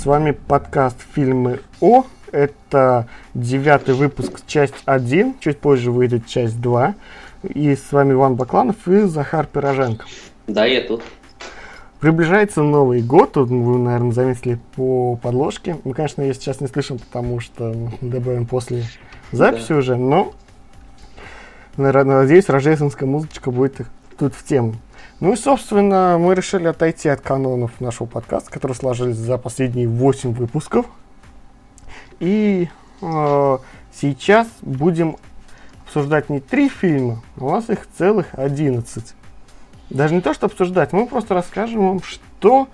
с вами подкаст «Фильмы О». Это девятый выпуск, часть 1. Чуть позже выйдет часть 2. И с вами Иван Бакланов и Захар Пироженко. Да, я тут. Приближается Новый год, тут вы, наверное, заметили по подложке. Мы, конечно, ее сейчас не слышим, потому что добавим после записи Да. уже, но надеюсь, рождественская музычка будет тут в тему. Ну и, собственно, мы решили отойти от канонов нашего подкаста, которые сложились за последние 8 выпусков. И э, сейчас будем обсуждать не три фильма, а у нас их целых 11. Даже не то, что обсуждать, мы просто расскажем вам, что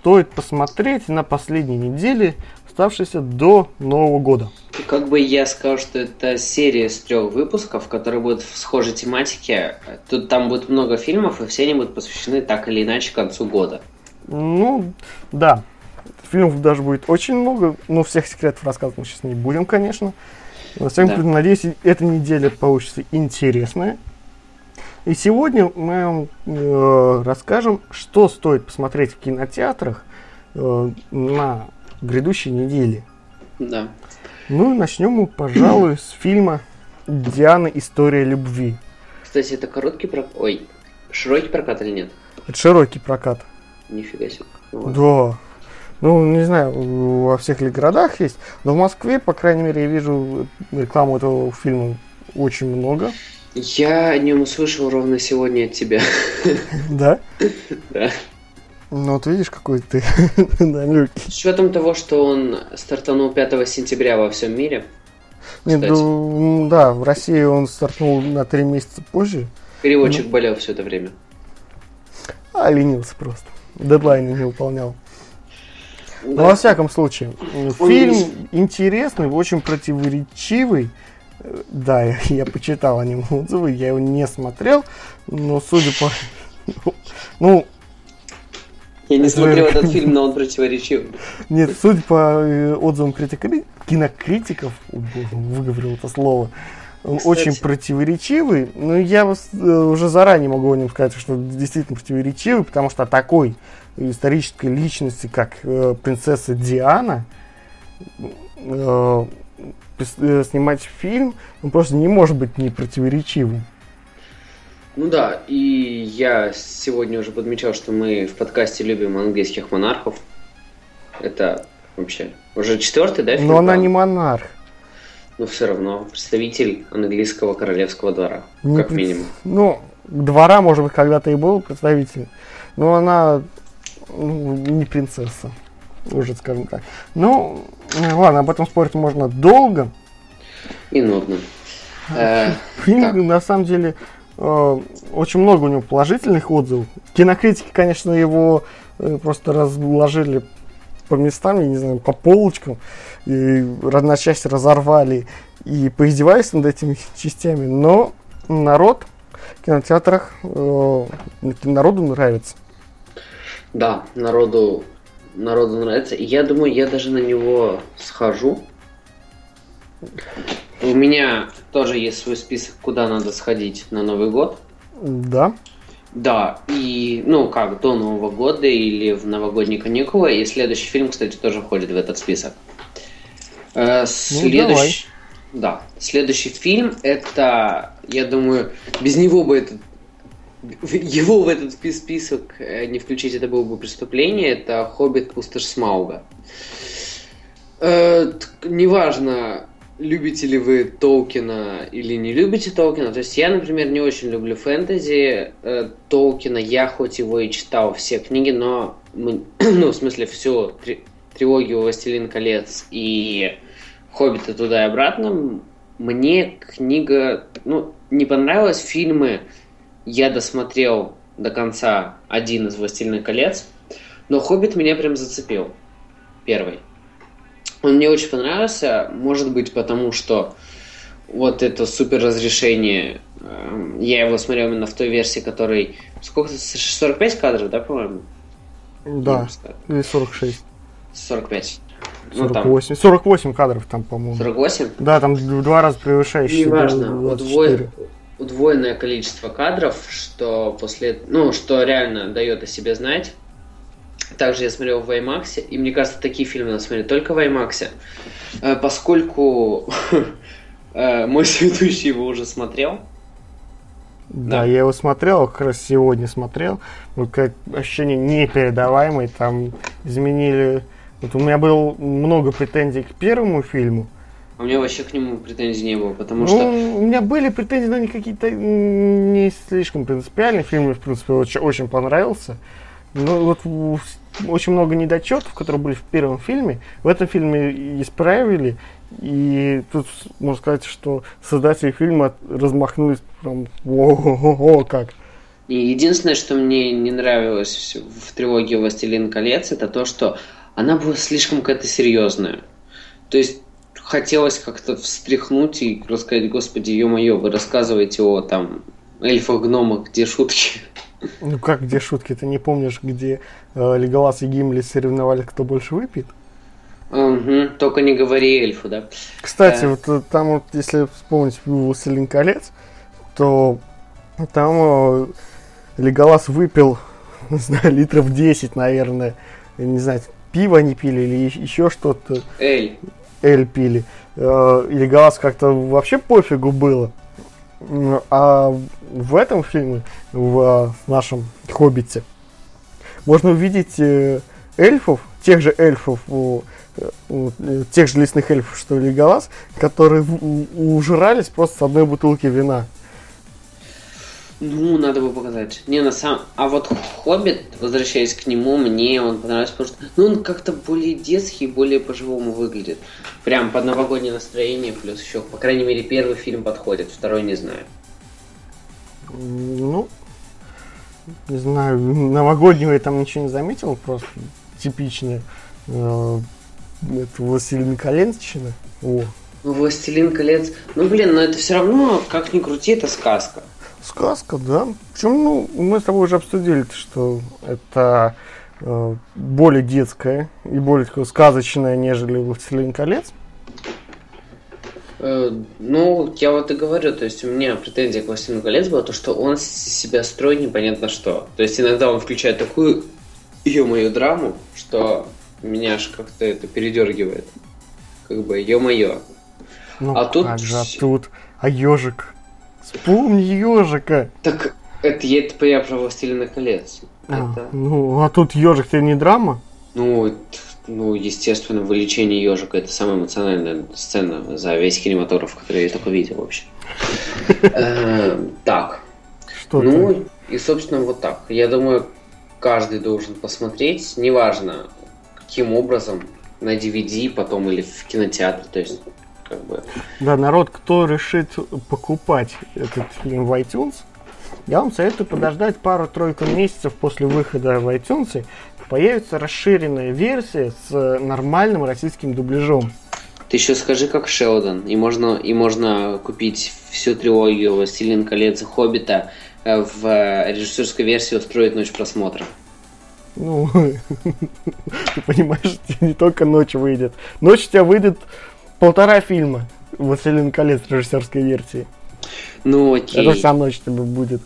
стоит посмотреть на последней неделе, оставшейся до Нового года. Как бы я сказал, что это серия из трех выпусков, которые будут в схожей тематике. Тут там будет много фильмов, и все они будут посвящены так или иначе концу года. Ну, да. Фильмов даже будет очень много, но всех секретов рассказывать мы сейчас не будем, конечно. Во всяком Да. случае, надеюсь, эта неделя получится интересная. И сегодня мы вам э, расскажем, что стоит посмотреть в кинотеатрах э, на грядущей неделе. Да. Ну и начнем мы, пожалуй, с фильма «Диана. История любви». Кстати, это короткий прокат... Ой, широкий прокат или нет? Это широкий прокат. Нифига себе. Ладно. Да. Ну, не знаю, во всех ли городах есть, но в Москве, по крайней мере, я вижу рекламу этого фильма очень много. Я о нем услышал ровно сегодня от тебя. Да? Да. Ну, вот видишь, какой ты далекий. С учетом того, что он стартанул 5 сентября во всем мире, Нет, ну, да, в России он стартнул на три месяца позже, переводчик болел все это время. а ленился просто. Дедлайны не выполнял. Но Да. во всяком случае, Он фильм не- интересный, очень противоречивый. Да, я, я почитал о нем отзывы, я его не смотрел, но судя по... Ну, Я не Это- смотрел этот фильм, но он противоречив. нет, судя по э, отзывам критика- кинокритиков, выговорил это слово, он Кстати. очень противоречивый, но я вас, э, уже заранее могу о нем сказать, что действительно противоречивый, потому что о такой исторической личности, как э, принцесса Диана, э, э, снимать фильм, он просто не может быть не противоречивым. Ну да, и я сегодня уже подмечал, что мы в подкасте любим английских монархов. Это вообще уже четвертый, да, фильм? Но она не монарх. Но все равно представитель английского королевского двора, Не как пред- минимум. Ну, двора, может быть, когда-то и был представитель, но она ну, не принцесса, уже скажем так. Ну, ладно, об этом спорить можно долго. И нудно. Э, Фильм, на самом деле, очень много у него положительных отзывов. Кинокритики, конечно, его э, просто разложили по местам, я не знаю, по полочкам, и на части разорвали и поиздевались над этими частями, но народ в кинотеатрах, э, народу нравится. да, народу, народу нравится. Я думаю, я даже на него схожу. У меня тоже есть свой список, куда надо сходить на Новый год. Да. Да, и, ну, как, до Нового года или в новогодние каникулы. И следующий фильм, кстати, тоже входит в этот список. Э, следующий... Да, следующий фильм, это, я думаю, без него бы этот... Его в этот спи- список э, не включить, это было бы преступление. Это «Хоббит. Пустошь Смауга». Э, неважно, любите ли вы Толкина или не любите Толкина. То есть я, например, не очень люблю фэнтези э, Толкина. Я хоть его и читал все книги, но м- ну, в смысле, всю три- трилогию «Властелин колец» и «Хоббита туда и обратно». Мне книга, ну, не понравилась. Фильмы я досмотрел до конца один из «Властелин колец», но «Хоббит» меня прям зацепил. Первый. Он мне очень понравился, может быть, потому что вот это супер разрешение Эм, я его смотрел именно в той версии, которой... Сколько? 45 кадров, да, по-моему? Да, или 46. 45. 48. Ну, 48 кадров там, по-моему. 48? Да, там в два раза превышающие. Неважно, удвоен, удвоенное количество кадров, что после, ну, что реально дает о себе знать. Также я смотрел в IMAX, и мне кажется, такие фильмы надо смотреть только в IMAX, э, поскольку э, мой сведущий его уже смотрел. Да, да, я его смотрел, как раз сегодня смотрел. Вот как ощущение непередаваемое, там изменили вот у меня было много претензий к первому фильму. А у меня вообще к нему претензий не было, потому ну, что... У меня были претензии, но они какие-то не слишком принципиальные. Фильм мне, в принципе, очень, очень понравился. Но вот очень много недочетов, которые были в первом фильме, в этом фильме исправили. И тут можно сказать, что создатели фильма размахнулись прям о как. И единственное, что мне не нравилось в трилогии «Властелин колец», это то, что она была слишком какая-то серьезная. То есть хотелось как-то встряхнуть и рассказать, господи, ё-моё, вы рассказываете о там эльфах, гномах, где шутки? Ну как где шутки? Ты не помнишь, где э, Леголас и Гимли соревновались, кто больше выпьет? Угу, только не говори эльфу, да? Кстати, а... вот э, там вот, если вспомнить «Властелин колец», то там э, Леголас выпил, не знаю, литров 10, наверное, не знаю, пиво не пили или еще что-то. Эль. Эль пили. Э, или Галас как-то вообще пофигу было. А в этом фильме, в нашем «Хоббите», можно увидеть э, эльфов, тех же эльфов, э, тех же лесных эльфов, что Леголас, которые ужрались просто с одной бутылки вина. Ну, надо бы показать. Не, на самом... А вот Хоббит, возвращаясь к нему, мне он понравился, потому что ну, он как-то более детский, более по-живому выглядит. Прям под новогоднее настроение, плюс еще, по крайней мере, первый фильм подходит, второй не знаю. Ну, не знаю, новогоднего я там ничего не заметил, просто типичное. Э, это «Властелин коленщина». О. «Властелин колец», ну, блин, но это все равно, как ни крути, это сказка. Сказка, да. Причем, ну, мы с тобой уже обсудили, что это э, более детская и более такое сказочная, нежели «Властелин колец». Э, ну, я вот и говорю, то есть у меня претензия к «Властелину колец» была то, что он себя строит непонятно что. То есть иногда он включает такую, ё-моё, драму, что меня аж как-то это передергивает. Как бы, ё-моё. Ну, а тут... Как же, а тут... А ежик? Вспомни ежика. Так это я, это я про Властелина колец. А, это... Ну, а тут ежик тебе не драма? Ну, ну, естественно, вылечение ежика это самая эмоциональная сцена за весь кинематограф, который я только видел вообще. Э, так. Что Ну, и, собственно, вот так. Я думаю, каждый должен посмотреть, неважно, каким образом, на DVD потом или в кинотеатре. То есть как бы. Да, народ, кто решит покупать этот фильм в iTunes, я вам советую подождать пару-тройку месяцев после выхода в iTunes. Появится расширенная версия с нормальным российским дубляжом. Ты еще скажи, как Шелдон. И можно, и можно купить всю трилогию «Властелин колец» и «Хоббита» э, в режиссерской версии устроить ночь просмотра. Ну, ты понимаешь, не только ночь выйдет. Ночь у тебя выйдет полтора фильма «Властелин колец» режиссерской версии. Ну, окей. Это вся ночь тебе будет.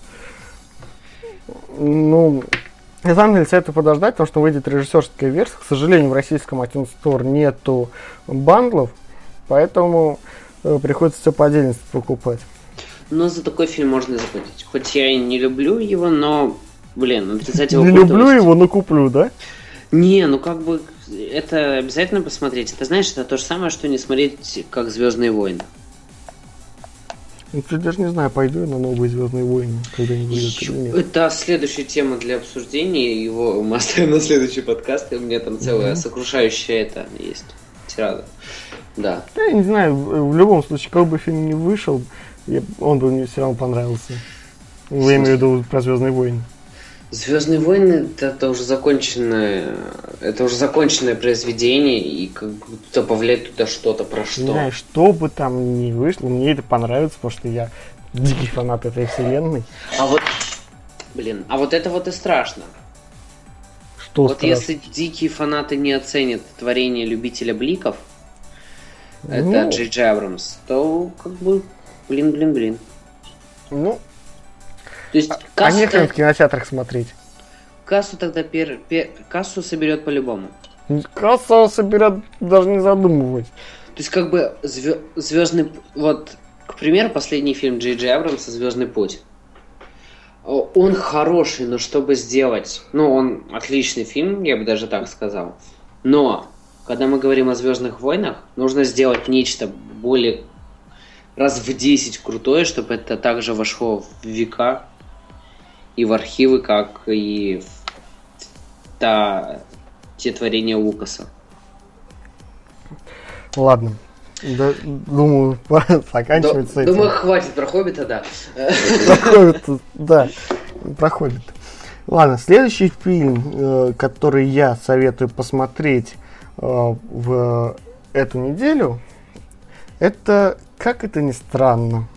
Ну, на самом деле, советую подождать, потому что выйдет режиссерская версия. К сожалению, в российском iTunes Store нету бандлов, поэтому э, приходится все по отдельности покупать. Но за такой фильм можно заплатить. Хоть я и не люблю его, но, блин, отрицать его Не люблю его, но куплю, да? Не, ну как бы это обязательно посмотреть. Это знаешь, это то же самое, что не смотреть как Звездные войны. Ну, я даже не знаю, пойду я на новые Звездные войны, когда они выйдут или нет. Это следующая тема для обсуждения. Его мы оставим на следующий подкаст. И у меня там целая mm-hmm. сокрушающая это есть. Тирада. Да. Я не знаю, в любом случае, как бы фильм не вышел, он бы мне все равно понравился. Я имею в виду про Звездные войны. Звездные войны это уже законченное, это уже законченное произведение, и как бы добавлять туда что-то про что. Не знаю, что бы там ни вышло, мне это понравится, потому что я дикий фанат этой вселенной. А вот, блин, а вот это вот и страшно. Что вот страшно? если дикие фанаты не оценят творение любителя бликов, это Ну. Джей Джей Абрамс, то как бы, блин, блин, блин. Ну, То есть а кассу, некоторым в кинотеатрах смотреть. кассу тогда пер, пер- кассу соберет по-любому. Касса соберет, даже не задумываясь. То есть как бы звездный... Вот, к примеру, последний фильм Джей Джей Абрамса «Звездный путь». Он хороший, но чтобы сделать... Ну, он отличный фильм, я бы даже так сказал. Но, когда мы говорим о «Звездных войнах», нужно сделать нечто более раз в 10 крутое, чтобы это также вошло в века и в архивы, как и в та, те творения Лукаса. Ладно. Да, думаю, пора заканчивать с этим. Думаю, хватит про Хоббита, да. проходит, да, проходит. Ладно, следующий фильм, э, который я советую посмотреть э, в эту неделю, это, как это ни странно,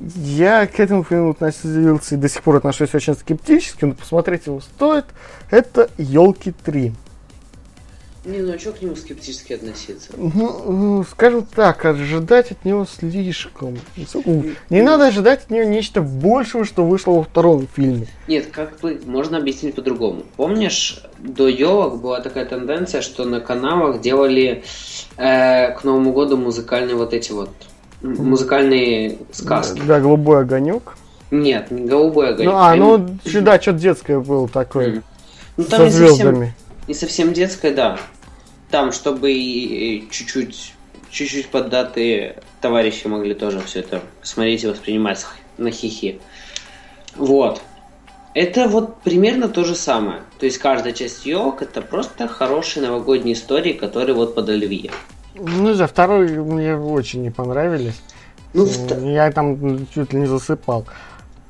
я к этому фильму относился и до сих пор отношусь очень скептически, но посмотреть его стоит. Это «Елки 3». Не, ну а что к нему скептически относиться? Ну, ну, скажем так, ожидать от него слишком. Не надо ожидать от него нечто большего, что вышло во втором фильме. Нет, как бы можно объяснить по-другому. Помнишь, до елок была такая тенденция, что на каналах делали э, к Новому году музыкальные вот эти вот музыкальные сказки. Да, голубой огонек. Нет, не голубой огонек. Ну, а, ну, да, что-то детское было такое. Ну, там со не совсем, звездами. не совсем детское, да. Там, чтобы и- чуть-чуть чуть-чуть поддатые товарищи могли тоже все это смотреть и воспринимать на хихи. Вот. Это вот примерно то же самое. То есть каждая часть елок это просто хорошие новогодние истории, которые вот под Оливье. Ну, за второй мне очень не понравились. Ну, вт- Я там чуть ли не засыпал.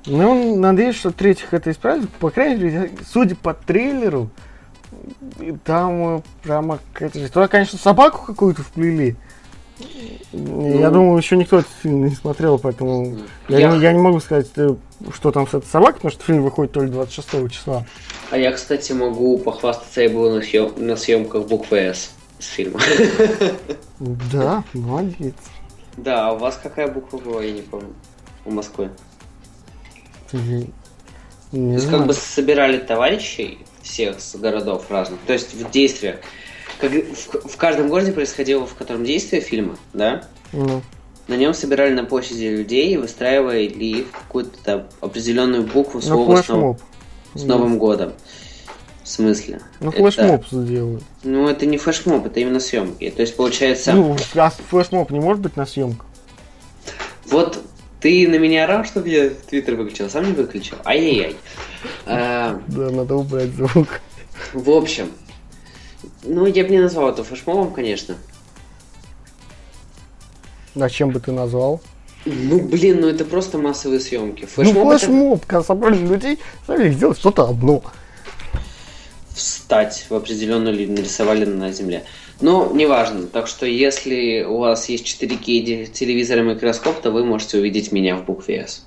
Ну, надеюсь, что третьих это исправит. По крайней мере, судя по трейлеру, там э, прямо какая-то. Туда, конечно, собаку какую-то вплели. я думаю, еще никто этот фильм не смотрел, поэтому я, Я- не, я не могу сказать, э, что там с этой собакой, потому что фильм выходит только 26 числа. А я, кстати, могу похвастаться, я был на, съем- на съемках буквы «С» с фильма. Да, молодец. Да, а у вас какая буква была, я не помню, в Москве? Ты- То Не есть как бы собирали товарищей всех с городов разных. То есть в действиях. Как в, в каждом городе происходило, в котором действие фильма, да? Ну, На нем собирали на площади людей и выстраивали их какую-то определенную букву ну, слова с, нов- с Новым годом. В смысле? Ну, Это- флешмоб сделают. Ну, это не флешмоб, это именно съемки. То есть, получается, Ну, а флешмоб не может быть на съемках? вот ты на меня орал, чтобы я твиттер выключил, а сам не выключил. Ай-яй-яй. А, Да, надо убрать звук. В общем, ну, я бы не назвал это флешмобом, конечно. А чем бы ты назвал? Ну, блин, ну это просто массовые съемки. Ну, Флешмоб это флешмоб, когда собрали людей, стали сделать что-то одно. Встать в определенную линию, нарисовали на земле. Но неважно. Так что если у вас есть 4К де- телевизор и микроскоп, то вы можете увидеть меня в букве S.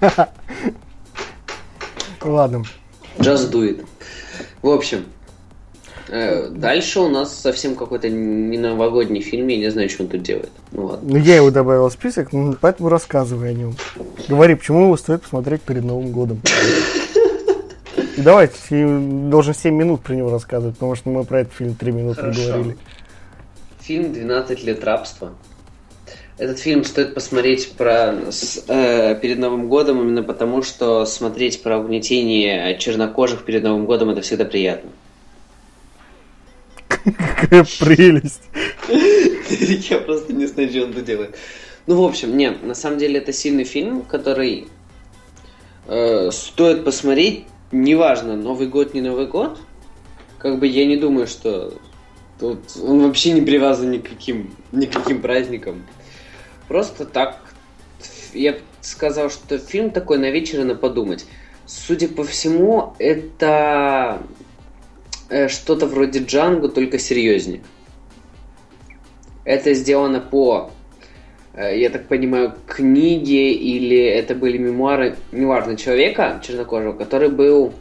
Ладно. Just do it. В общем, э, дальше у нас совсем какой-то не новогодний фильм, я не знаю, что он тут делает. Ну ладно. Ну, я его добавил в список, ну, поэтому рассказывай о нем. Говори, почему его стоит посмотреть перед Новым годом. И давайте, должен 7 минут про него рассказывать, потому что мы про этот фильм 3 минуты Хорошо. говорили. Фильм «12 лет рабства». Этот фильм стоит посмотреть про, с- э, перед Новым годом именно потому, что смотреть про угнетение чернокожих перед Новым годом это всегда приятно. Какая прелесть. Я просто не знаю, что он тут делает. Ну, в общем, нет, на самом деле это сильный фильм, который э, стоит посмотреть, неважно, Новый год, не Новый год. Как бы я не думаю, что тут он вообще не привязан никаким, никаким праздником. Просто так, я сказал, что фильм такой на вечер и на подумать. Судя по всему, это э, что-то вроде Джанго, только серьезнее. Это сделано по я так понимаю, книги или это были мемуары, неважно, человека чернокожего, который был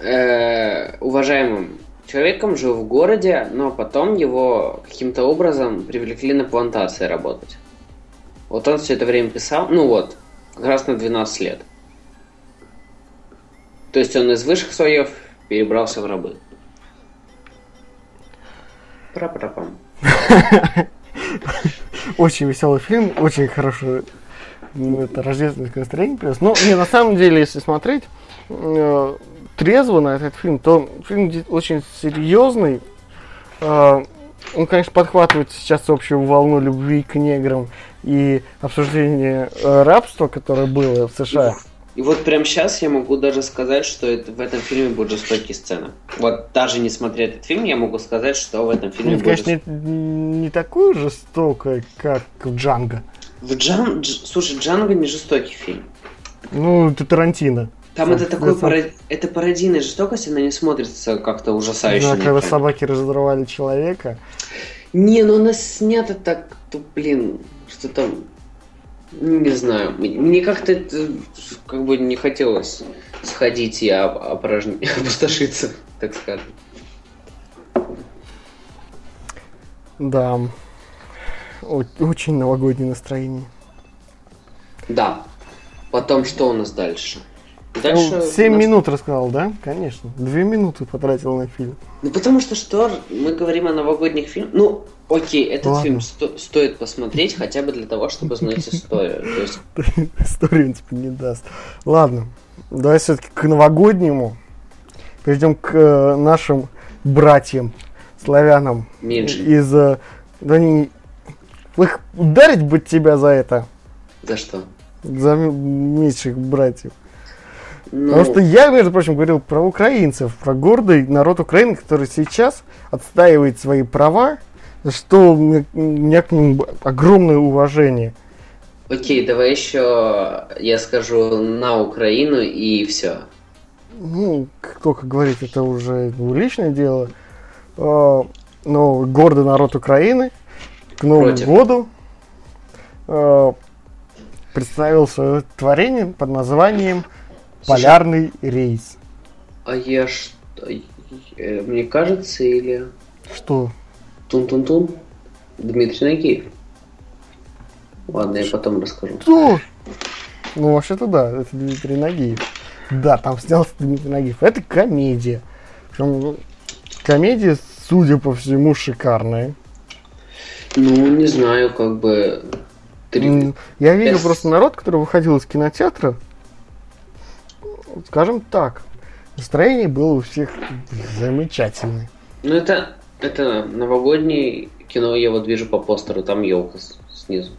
э, уважаемым человеком, жил в городе, но потом его каким-то образом привлекли на плантации работать. Вот он все это время писал, ну вот, как раз на 12 лет. То есть он из высших слоев перебрался в рабы. Пра-пра-пам. Очень веселый фильм, очень хороший это рождественское настроение плюс. Но не, на самом деле, если смотреть э, трезво на этот фильм, то фильм очень серьезный. Э, он, конечно, подхватывает сейчас общую волну любви к неграм и обсуждение э, рабства, которое было в США. И вот прямо сейчас я могу даже сказать, что это, в этом фильме будут жестокие сцены. Вот даже не смотря этот фильм, я могу сказать, что в этом фильме будет... конечно, жест... не, не такое жестокое, как в Джанго. В Джан... Дж... Слушай, Джанго не жестокий фильм. Ну, это Тарантино. Там это такой парод... это пародийная жестокость, она не смотрится как-то ужасающе. Да, когда собаки разорвали человека. Не, ну она снята так, то, блин, что там не знаю. Мне как-то это как бы не хотелось сходить и опорожни... опустошиться, так скажем. Да. Очень новогоднее настроение. Да. Потом что у нас дальше? Дальше ну, 7 нас... минут рассказал, да? Конечно. Две минуты потратил на фильм. Ну, потому что что? Мы говорим о новогодних фильмах. Ну, окей, этот Ладно. фильм сто- стоит посмотреть хотя бы для того, чтобы знать историю. Историю, в принципе, не даст. Ладно, давай все-таки к новогоднему. Перейдем к э, нашим братьям, славянам. Меньше. Из... Э, да не... Их ударить бы тебя за это. За что? За меньших братьев. Ну... Потому что я, между прочим, говорил про украинцев, про гордый народ Украины, который сейчас отстаивает свои права, что у меня к ним огромное уважение. Окей, давай еще я скажу на Украину и все. Ну, кто как говорит, это уже ну, личное дело. А, но гордый народ Украины к Новому Против. году а, представил свое творение под названием Полярный рейс. А я что? Э, мне кажется, или... Что? Тун-тун-тун. Дмитрий Нагиев. Ладно, я потом расскажу. Что? Ну, вообще-то да, это Дмитрий Нагиев. Да, там снялся Дмитрий Нагиев. Это комедия. Причем комедия, судя по всему, шикарная. Ну, не знаю, как бы... Три... Я видел S... просто народ, который выходил из кинотеатра, скажем так, настроение было у всех замечательное. Ну, это, это новогоднее кино, я вот вижу по постеру, там елка снизу.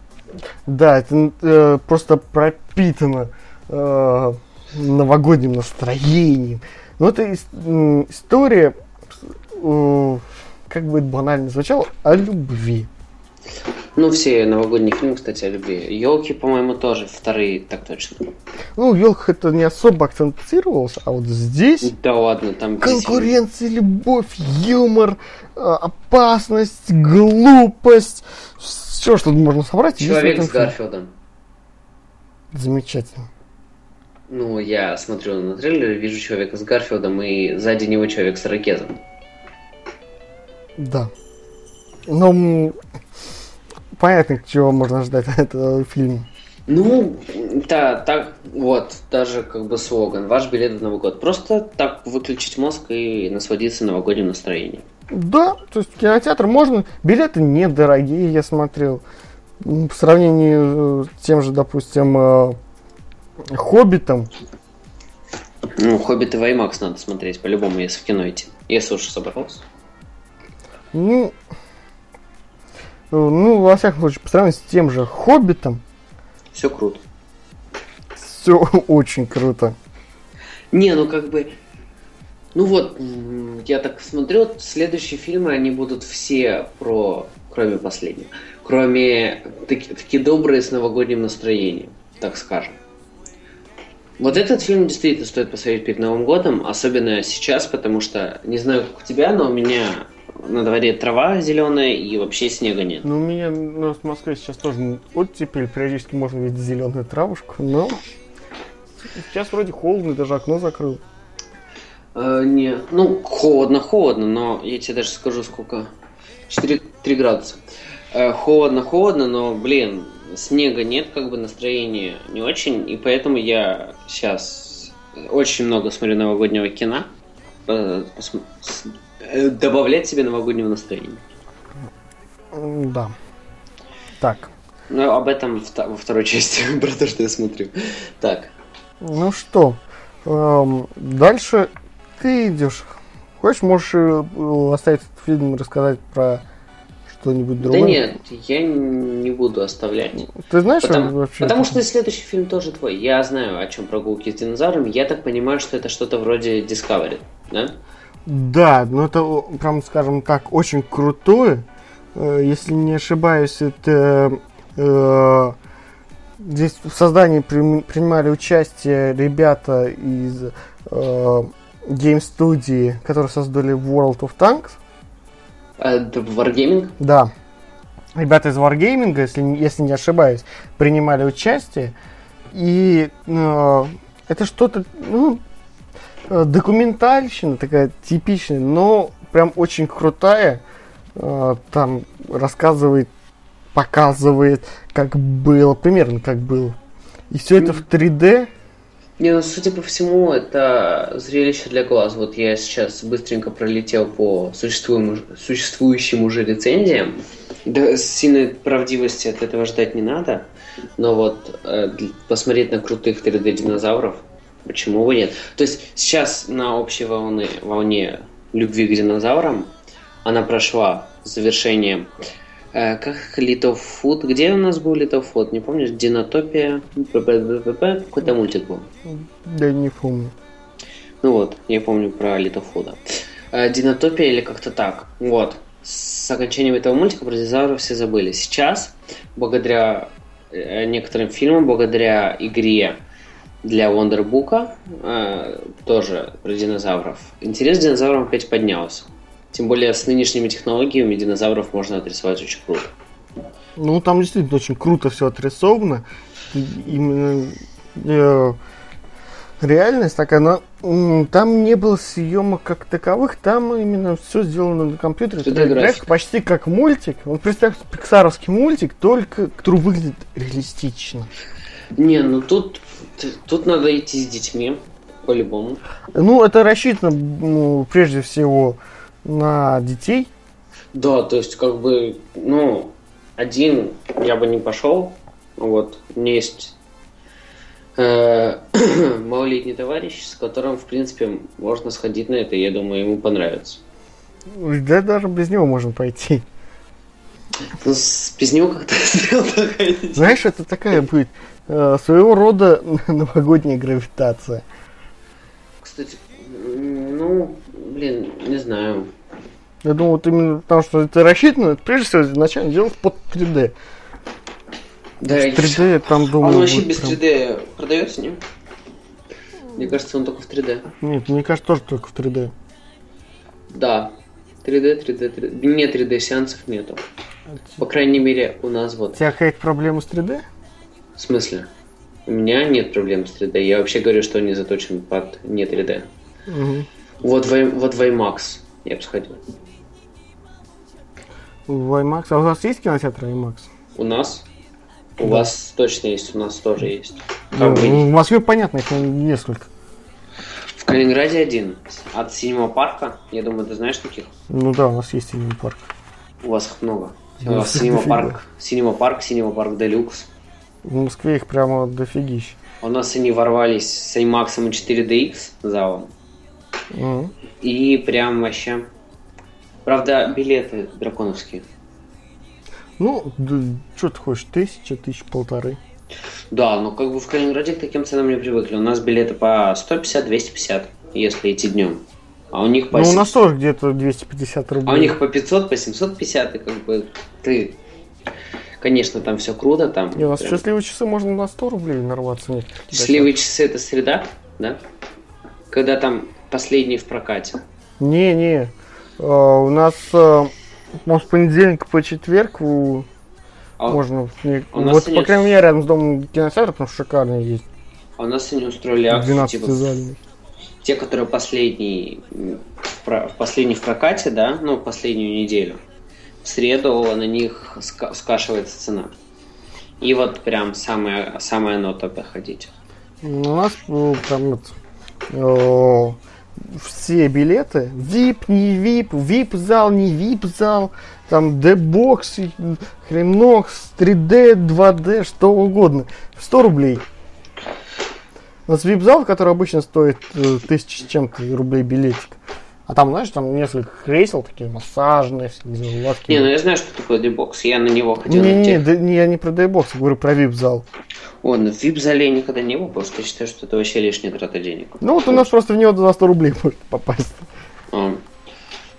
Да, это э, просто пропитано э, новогодним настроением. Ну, это э, история, э, как бы это банально звучало, о любви. Ну, все новогодние фильмы, кстати, о любви. Елки, по-моему, тоже вторые, так точно. Ну, елка это не особо акцентировалось, а вот здесь... Да ладно, там... Конкуренция, любовь, юмор, а, опасность, глупость. Все, что можно собрать. Человек с Гарфилдом. Замечательно. Ну, я смотрю на трейлер, вижу человека с Гарфилдом, и сзади него человек с Ракезом. Да. Но понятно, чего можно ждать от этого фильма. Ну, да, так, вот, даже как бы слоган. Ваш билет в Новый год. Просто так выключить мозг и насладиться новогодним настроением. Да, то есть кинотеатр можно. Билеты недорогие, я смотрел. По сравнению с тем же, допустим, э, Хоббитом. Ну, Хоббит и Ваймакс надо смотреть, по-любому, если в кино идти. Если уж собрался. Ну, ну, во всяком случае, по сравнению с тем же Хоббитом. Все круто. Все очень круто. Не, ну как бы. Ну вот, я так смотрю, следующие фильмы, они будут все про, кроме последнего, кроме таки, такие добрые с новогодним настроением, так скажем. Вот этот фильм действительно стоит посмотреть перед Новым годом, особенно сейчас, потому что, не знаю, как у тебя, но у меня на дворе трава зеленая и вообще снега нет. Ну, у меня ну, в Москве сейчас тоже оттепель, периодически можно видеть зеленую травушку, но сейчас вроде холодно, даже окно закрыл. Э, не, ну, холодно, холодно, но я тебе даже скажу, сколько. 4, 3 градуса. Э, холодно, холодно, но, блин, снега нет, как бы настроение не очень, и поэтому я сейчас очень много смотрю новогоднего кино. Э, э, добавлять себе новогоднего настроения. Да. Так, Но об этом во второй части, про то, что я смотрю. Так, ну что, эм, дальше ты идешь. Хочешь, можешь э, оставить этот фильм и рассказать про что-нибудь другое? да нет, я не буду оставлять. Ты знаешь Потому, вообще? потому что следующий фильм тоже твой. Я знаю, о чем прогулки с динозаврами. Я так понимаю, что это что-то вроде Discovery, да? Да, но это, прям скажем так, очень крутое. Э, Если не ошибаюсь, это э, здесь в создании принимали участие ребята из э, Game студии, которые создали World of Tanks. А, да, Wargaming? Да. Ребята из Wargaming, если, не- если не ошибаюсь, принимали участие. И э, это что-то, ну, э, документальщина такая типичная, но прям очень крутая. Э, там рассказывает, показывает, как было, примерно как было. И все это в 3D. Не, ну, судя по всему, это зрелище для глаз. Вот я сейчас быстренько пролетел по существуем- существующим уже рецензиям. Да, сильной правдивости от этого ждать не надо. Но вот э, посмотреть на крутых 3D динозавров, почему бы нет? То есть сейчас на общей волне, волне любви к динозаврам она прошла с завершением Э, как Food? Где у нас был Food? Не помнишь? Динотопия? Какой-то мультик был. Да не помню. Ну вот, я помню про Food. Э, Динотопия или как-то так. Вот. С окончанием этого мультика про динозавров все забыли. Сейчас, благодаря э, некоторым фильмам, благодаря игре для Wonderbook, э, тоже про динозавров, интерес к динозаврам опять поднялся. Тем более с нынешними технологиями динозавров можно отрисовать очень круто. Ну, там действительно очень круто все отрисовано. Именно э, реальность такая, но там не было съемок как таковых, там именно все сделано на компьютере. 3D Графика графика. почти как мультик. Вот представь, пиксаровский мультик, только который выглядит реалистично. Не, ну тут, тут надо идти с детьми, по-любому. Ну, это рассчитано ну, прежде всего на детей. Да, то есть, как бы, ну, один я бы не пошел. Вот, у меня есть э, малолетний товарищ, с которым, в принципе, можно сходить на это, я думаю, ему понравится. Да даже без него можно пойти. Ну, без него как-то ходить. Знаешь, это такая будет своего рода новогодняя гравитация. Кстати, ну, блин, не знаю. Я думаю, вот именно потому, что это рассчитано, это прежде всего изначально делалось под 3D. Да, 3D там, А думаю, он вообще без прям- 3D продается, не? Мне кажется, он только в 3D. Нет, мне кажется, тоже только в 3D. Да. 3D, 3D, 3D. Не 3D сеансов нету. По крайней мере, у нас У вот. тебя какая-то проблема с 3D? В смысле? У меня нет проблем с 3D. Я вообще говорю, что не заточен под не 3D. Мгм. Вот, в, вот в IMAX я бы сходил. В IMAX. А у вас есть кинотеатр IMAX? У нас? У вас точно есть, у нас тоже есть. Ну, бы ну, в Москве, понятно, их несколько. В Калининграде один. От синема парка. Я думаю, ты знаешь таких? Ну да, у нас есть синема парк. У вас их много. У вас синема парк, синема парк, синема парк Делюкс. В Москве их прямо дофигища. У нас они ворвались с IMAX и 4DX залом. Мгм. И прям вообще... Правда, билеты драконовские. Ну, что ты хочешь, тысяча, тысяч полторы. Да, но как бы в Калининграде к таким ценам не привыкли. У нас билеты по 150-250, если идти днем. А у них по, Ну, у нас тоже где-то 250 рублей. а у них по 500, по 750, и как бы ты... Конечно, там все круто, там... Не, у нас прям- счастливые часы можно на 100 рублей нарваться. Счастливые часы это среда, да? Когда там последний в прокате. Не, не. у нас может, с понедельника по четверг у... а можно... А вот, по крайней мере, рядом с домом кинотеатр, потому что шикарный есть. А у нас они устроили акцию, типа, те, которые последний, в последний в прокате, да, ну, последнюю неделю, в среду на них скашивается цена. И вот прям самая, самая нота проходить. Ну, у нас ну, там вот, все билеты, VIP, не VIP, VIP-зал, не VIP-зал, там D-бокс, хренокс, 3D, 2D, что угодно. 100 рублей. У нас VIP-зал, который обычно стоит э, тысячи с чем-то рублей билетик. А там, знаешь, там несколько кресел, такие массажные, лавки. Не, ну я знаю, что такое D-бокс. Я на него хотел не, не, не, не, я не про D-бокс, говорю про VIP-зал. О, ну в VIP-зале я никогда не был, потому что я считаю, что это вообще лишняя трата денег. Ну вот у нас просто в него за 100 рублей может попасть. А.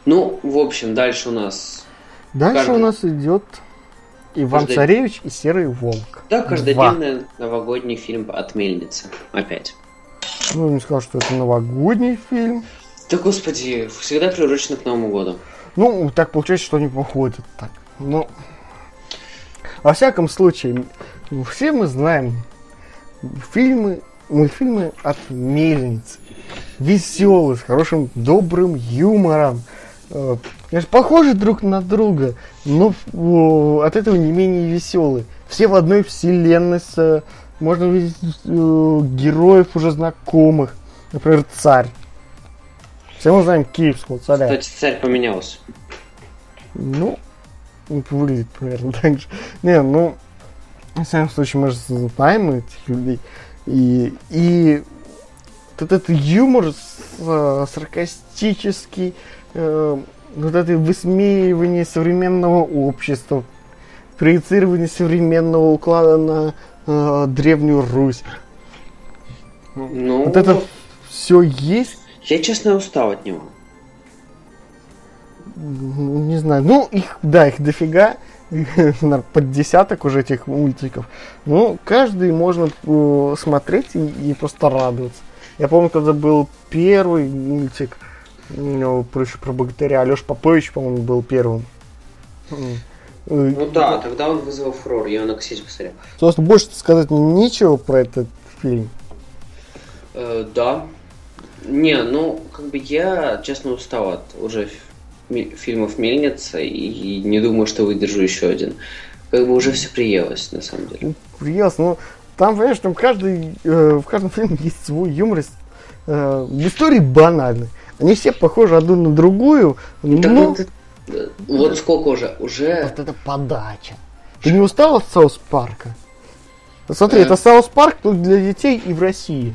Ну, в общем, дальше у нас... Дальше Каждый... у нас идет Иван Каждый... Царевич и Серый Волк. Да, каждодневный Два. новогодний фильм от Мельницы. Опять. Ну, не сказал, что это новогодний фильм. Да, господи, всегда приурочено к Новому году. Ну, так получается, что они походят так. Ну, во всяком случае, все мы знаем фильмы, мультфильмы от Мельницы. Веселые, с хорошим, добрым юмором. Э, конечно, похожи друг на друга, но от этого не менее веселые. Все в одной вселенной с, можно увидеть э, героев уже знакомых. Например, царь. Все мы знаем киевского царя. Кстати, царь поменялся. Ну, выглядит примерно так же. Не, ну, в самом случае, мы же знаем этих людей. И, и вот этот юмор э, саркастический, э, вот это высмеивание современного общества, проецирование современного уклада на э, Древнюю Русь. Ну, вот это все есть я, честно, устал от него. Не знаю. Ну, их, да, их дофига. под десяток уже этих мультиков. Ну, каждый можно э, смотреть и, и просто радоваться. Я помню, когда был первый мультик, ну, про, про богатыря, Алеша Попович, по-моему, был первым. Ну да, тогда он вызвал фурор, я на кассете посмотрел. Собственно, больше сказать нечего про этот фильм. Э, да, не, ну, как бы я, честно, устал от уже фильмов Мельница и не думаю, что выдержу еще один. Как бы уже все приелось, на самом деле. Ну, приелось, но там, понимаешь, там каждый, э, в каждом фильме есть свой юмор. Э, истории банальны. Они все похожи одну на другую, но... Это, вот сколько уже? Уже... Вот это подача. Ты не устал от South Park а? Смотри, э... это South Park только для детей и в России.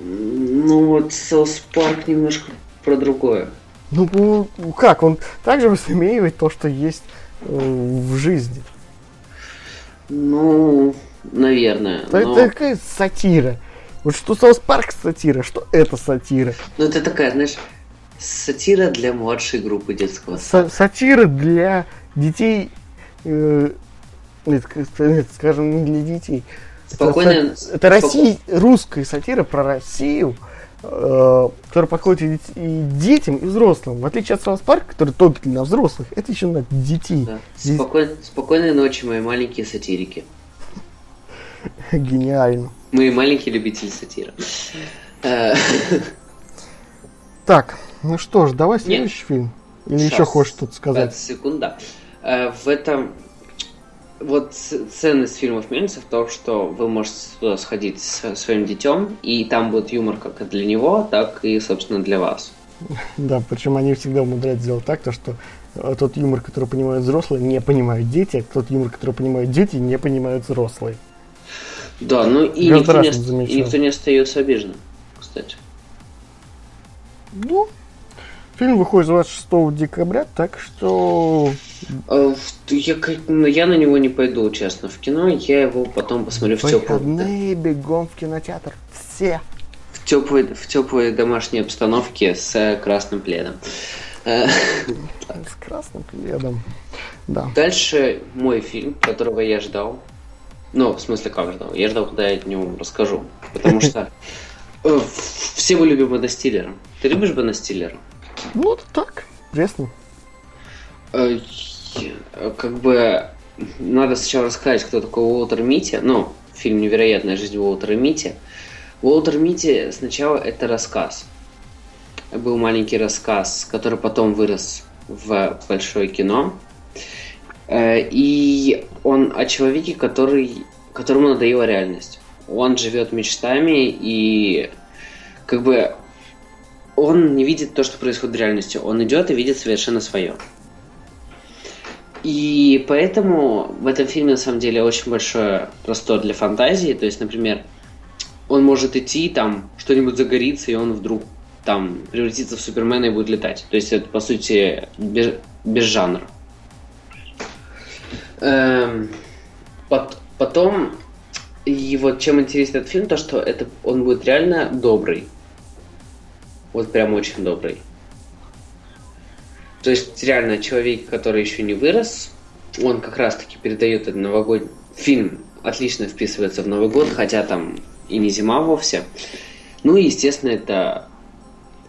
Ну вот South Park немножко про другое. Ну как, он также высмеивает то, что есть э, в жизни. Ну, наверное. Это но... такая сатира. Вот что South Park сатира, что это сатира? Ну это такая, знаешь, сатира для младшей группы детского сада. Сатира для детей, э, нет, скажем, не для детей, Спокойно. Это, это Россия, русская сатира про Россию, э, которая подходит и, и детям, и взрослым. В отличие от South Park, который только для взрослых, это еще на детей. Да. Здесь... Спокой... Спокойной ночи, мои маленькие сатирики. Гениально. Мы маленькие любители сатира. Э. Так, ну что ж, давай следующий Нет. фильм. Или Сейчас. еще хочешь что-то сказать? Секунда. Э, в этом вот ценность фильмов Мельница в том, что вы можете туда сходить со своим детем, и там будет юмор как и для него, так и, собственно, для вас. Да, причем они всегда умудряются сделать так, то, что э, тот юмор, который понимают взрослые, не понимают дети, а тот юмор, который понимают дети, не понимают взрослые. Да, ну и никто не, и никто не остается обиженным, кстати. Ну, Фильм выходит 26 декабря, так что... Э, я, ну, я на него не пойду, честно, в кино. Я его потом посмотрю в теплой... бегом в кинотеатр. Все. В теплой, в теплой домашней обстановке с красным пледом. Э, с красным пледом. Да. Дальше мой фильм, которого я ждал. Ну, в смысле, как ждал? Я ждал, когда я о нем расскажу. Потому что э, все мы любим Бена Стиллера. Ты любишь Бена Стиллера? Ну, это так, пресно. Э, как бы надо сначала рассказать, кто такой Уолтер Митти. Ну, фильм «Невероятная жизнь Уолтера Митти». Уолтер Митти сначала это рассказ. Был маленький рассказ, который потом вырос в большое кино. Э, и он о человеке, который, которому надоела реальность. Он живет мечтами и как бы он не видит то, что происходит в реальности. Он идет и видит совершенно свое. И поэтому в этом фильме на самом деле очень большое простор для фантазии. То есть, например, он может идти, там что-нибудь загорится, и он вдруг там превратится в Супермена и будет летать. То есть это по сути без, без жанра. Эм, потом, и вот чем интересен этот фильм, то что это он будет реально добрый. Вот прям очень добрый. То есть реально человек, который еще не вырос, он как раз-таки передает этот новогодний фильм, отлично вписывается в Новый год, хотя там и не зима вовсе. Ну и, естественно, это,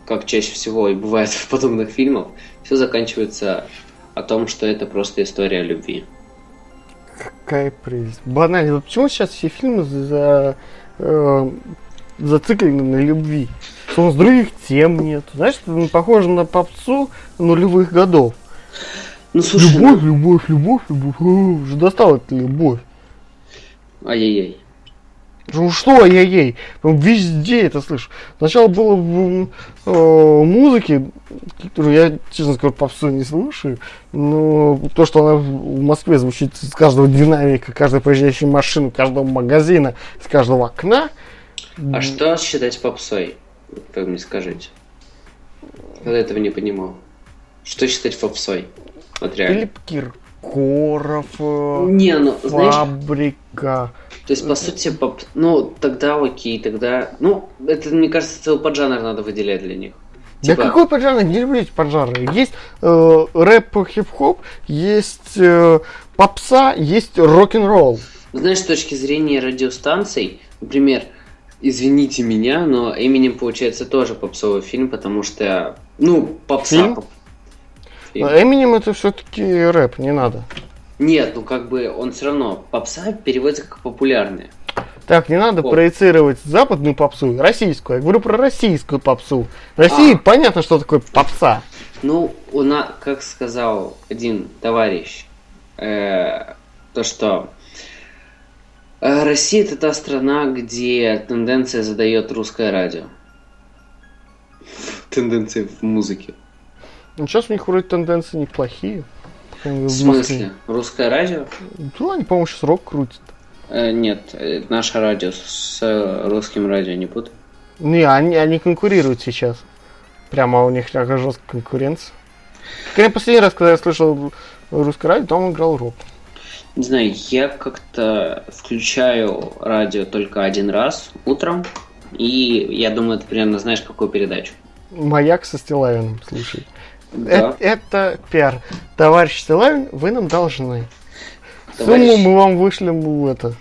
как чаще всего и бывает в подобных фильмах, все заканчивается о том, что это просто история любви. Какая прелесть. Банально. Почему сейчас все фильмы за, э, зациклены на любви? Что у нас других тем нет. Знаешь, это похоже на попсу нулевых годов. Ну, слушай, любовь, ну... любовь, любовь, любовь. О, уже достал это любовь. Ай-яй-яй. Ну что, ай-яй-яй. Везде это слышу. Сначала было в э, музыке, которую я, честно скажу, попсу не слушаю, но то, что она в Москве звучит с каждого динамика, каждой проезжающей машины, каждого магазина, с каждого окна. А что считать попсой? Как мне скажите? Я этого не понимал. Что считать попсой? Вот реально. Филипп Киркоров, э, не, ну, знаешь, фабрика. То есть, по сути, поп... ну, тогда окей, тогда... Ну, это, мне кажется, целый поджанр надо выделять для них. Да типа... какой поджанр? Не люблю эти поджанры. Есть э, рэп, хип-хоп, есть э, попса, есть рок-н-ролл. Знаешь, с точки зрения радиостанций, например, извините меня, но Эминем, получается, тоже попсовый фильм, потому что, ну, попса... Фильм? Поп... фильм. Эминем это все-таки рэп, не надо. Нет, ну как бы он все равно попса переводится как популярная. Так, не надо Поп. проецировать западную попсу, российскую. Я говорю про российскую попсу. В России а. понятно, что такое попса. Ну, у нас, как сказал один товарищ, э, то что Россия это та страна, где тенденция задает русское радио. Тенденции в музыке. Ну, сейчас у них вроде тенденции неплохие. В смысле? Русское радио? Ну, они, по-моему, сейчас рок крутят. Э, нет, э, наше радио с э, русским радио не путай. Не, они, они конкурируют сейчас. Прямо у них такая жесткая конкуренция. Когда последний раз, когда я слышал русское радио, там играл рок. Не знаю, я как-то включаю радио только один раз утром, и я думаю, ты примерно знаешь, какую передачу. Маяк со Стилавиным, слушай. Да. Это, это пиар. Товарищ Стилавин, вы нам должны. Товарищ... Сумму мы вам вышлем это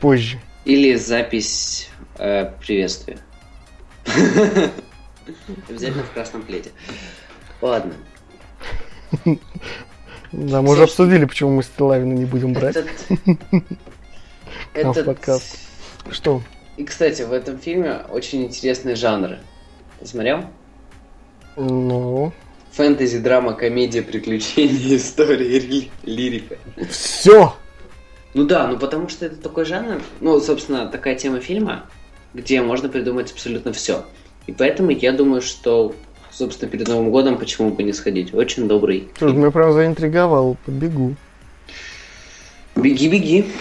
позже. Или запись э, приветствия. Обязательно в красном пледе. Ладно. Да, мы уже обсудили, почему мы Стилавина не будем брать. Этот... подкаст. Что? И, кстати, в этом фильме очень интересные жанры. Ты смотрел? Ну фэнтези, драма, комедия, приключения, история, лирика. Все! Ну да, ну потому что это такой жанр, ну, собственно, такая тема фильма, где можно придумать абсолютно все. И поэтому я думаю, что, собственно, перед Новым годом почему бы не сходить. Очень добрый. Слушай, меня прям заинтриговал, побегу. Беги, беги.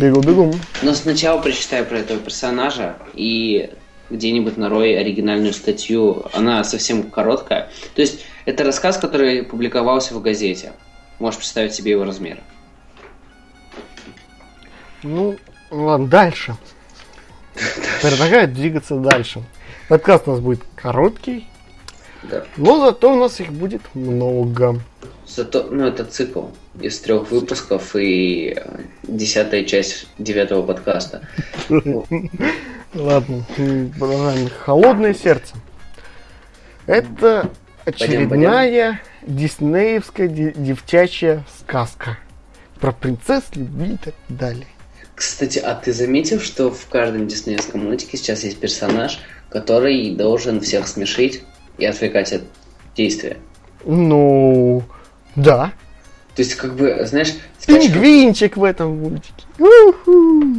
Бегу, бегу. Но сначала прочитай про этого персонажа и где-нибудь нарой оригинальную статью. Она совсем короткая. То есть это рассказ, который публиковался в газете. Можешь представить себе его размер. Ну, ладно, дальше. Предлагаю двигаться дальше. Подкаст у нас будет короткий, да. но зато у нас их будет много. Зато, ну, это цикл из трех выпусков и десятая часть девятого подкаста. Ладно, продолжаем. Холодное сердце. Это Очередная диснеевская девчачья сказка про принцесс, любви и так далее. Кстати, а ты заметил, что в каждом диснеевском мультике сейчас есть персонаж, который должен всех смешить и отвлекать от действия? Ну, да. То есть, как бы, знаешь... Пингвинчик в этом мультике.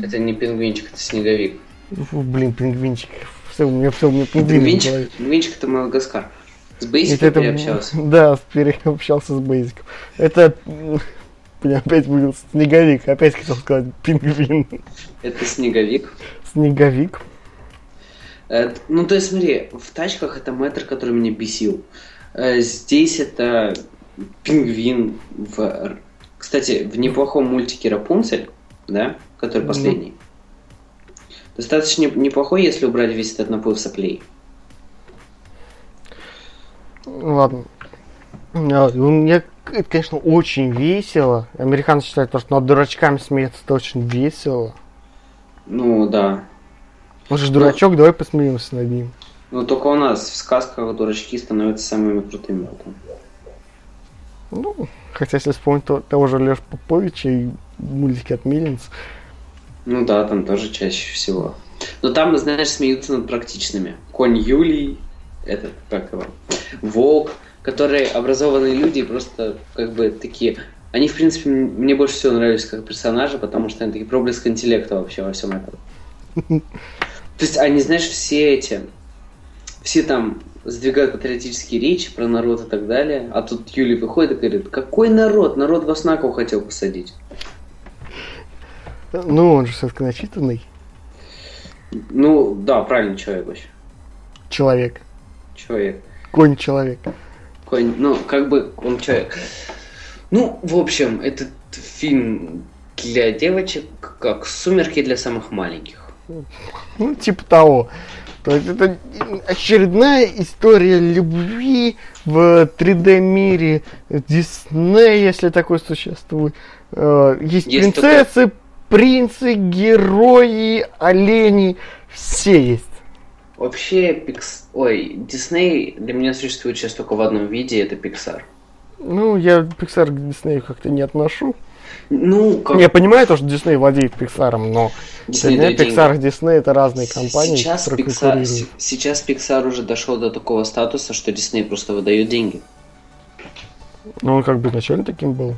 Это не пингвинчик, это снеговик. Фу, блин, пингвинчик. Все, у меня все, у меня пингвин Пингвинчик, пингвинчик это Мадагаскар. С Бейзиком это, переобщался? Да, переобщался с Бейзиком. Это опять был снеговик. Опять хотел сказать пингвин. Это снеговик. Снеговик. Это, ну, то есть, смотри, в тачках это мэтр, который меня бесил. Э, здесь это пингвин в... Кстати, в неплохом мультике Рапунцель, да, который последний, mm. достаточно неплохой, если убрать весь этот наплыв соплей. Ладно. А, мне это, конечно, очень весело. Американцы считают, что над дурачками смеяться это очень весело. Ну, да. Он же дурачок, ну, давай посмеемся над ним. Ну, только у нас в сказках дурачки становятся самыми крутыми. Ну, хотя если вспомнить то, того же Леш Поповича и мультики от Миллинс. Ну да, там тоже чаще всего. Но там, знаешь, смеются над практичными. Конь Юлий, этот, как его, Волк, которые образованные люди, просто как бы такие... Они, в принципе, мне больше всего нравились как персонажи, потому что они такие проблеск интеллекта вообще во всем этом. То есть они, знаешь, все эти... Все там сдвигают патриотические речи про народ и так далее, а тут Юлий выходит и говорит, какой народ? Народ вас на кого хотел посадить. Ну, он же все-таки начитанный. Ну, да, правильный человек вообще. Человек. Человек. Конь-человек какой ну, как бы он человек. Ну, в общем, этот фильм для девочек, как «Сумерки для самых маленьких». Ну, типа того. То есть это очередная история любви в 3D-мире Диснея, если такой существует. Э, есть, есть принцессы, только... принцы, герои, олени, все есть. Вообще, Пикс... Ой, Дисней для меня существует сейчас только в одном виде, это Pixar. Ну, я Pixar к Диснею как-то не отношу. Ну, как... Я понимаю то, что Дисней владеет Pixar, но Disney для Pixar и Дисней это разные компании, сейчас Pixar. Сейчас Pixar уже дошел до такого статуса, что Дисней просто выдает деньги. Ну, он как бы изначально таким был.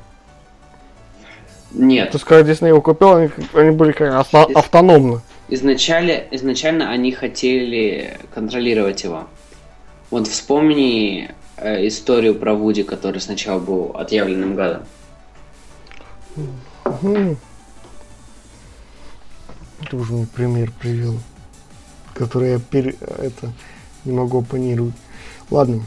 Нет. То есть, когда Дисней его купил, они, они были как авто, автономны. Изначально, изначально они хотели контролировать его. Вот вспомни э, историю про Вуди, который сначала был отъявленным гадом. Ты уже мне пример привел, который я пере... это не могу оппонировать. Ладно.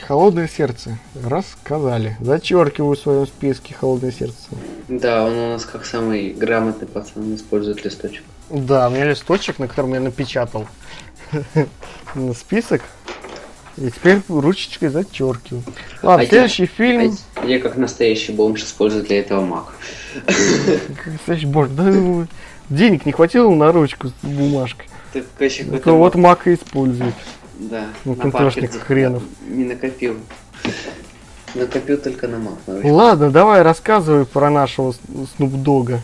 Холодное сердце. Рассказали. Зачеркиваю в своем списке холодное сердце. Да, он у нас как самый грамотный пацан использует листочек. Да, у меня листочек, на котором я напечатал список. И теперь ручечкой зачеркиваю. Ладно, а следующий я, фильм. А я как настоящий бомж использую для этого мак. Как настоящий бомж. Да, ну, денег не хватило на ручку с бумажкой. Так, конечно, Это вот мак и использует. Да. Ну, КНТшник хренов. Не накопил. Накопил только на мак. Ладно, давай рассказывай про нашего Снупдога.